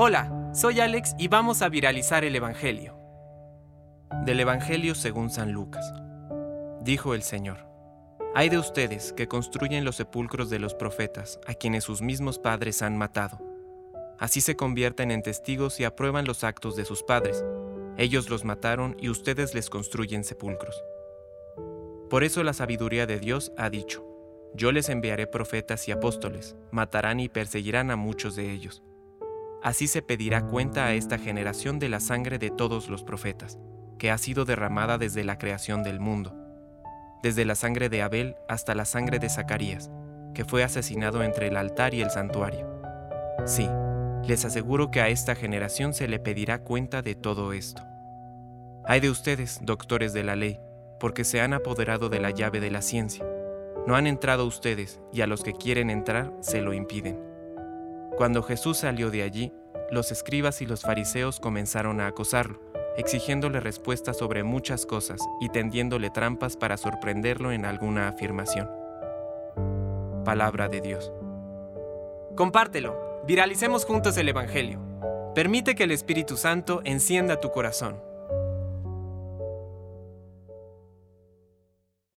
Hola, soy Alex y vamos a viralizar el Evangelio. Del Evangelio según San Lucas. Dijo el Señor, Hay de ustedes que construyen los sepulcros de los profetas, a quienes sus mismos padres han matado. Así se convierten en testigos y aprueban los actos de sus padres. Ellos los mataron y ustedes les construyen sepulcros. Por eso la sabiduría de Dios ha dicho, Yo les enviaré profetas y apóstoles, matarán y perseguirán a muchos de ellos. Así se pedirá cuenta a esta generación de la sangre de todos los profetas, que ha sido derramada desde la creación del mundo, desde la sangre de Abel hasta la sangre de Zacarías, que fue asesinado entre el altar y el santuario. Sí, les aseguro que a esta generación se le pedirá cuenta de todo esto. Hay de ustedes, doctores de la ley, porque se han apoderado de la llave de la ciencia. No han entrado ustedes, y a los que quieren entrar se lo impiden. Cuando Jesús salió de allí, los escribas y los fariseos comenzaron a acosarlo, exigiéndole respuestas sobre muchas cosas y tendiéndole trampas para sorprenderlo en alguna afirmación. Palabra de Dios. Compártelo, viralicemos juntos el Evangelio. Permite que el Espíritu Santo encienda tu corazón.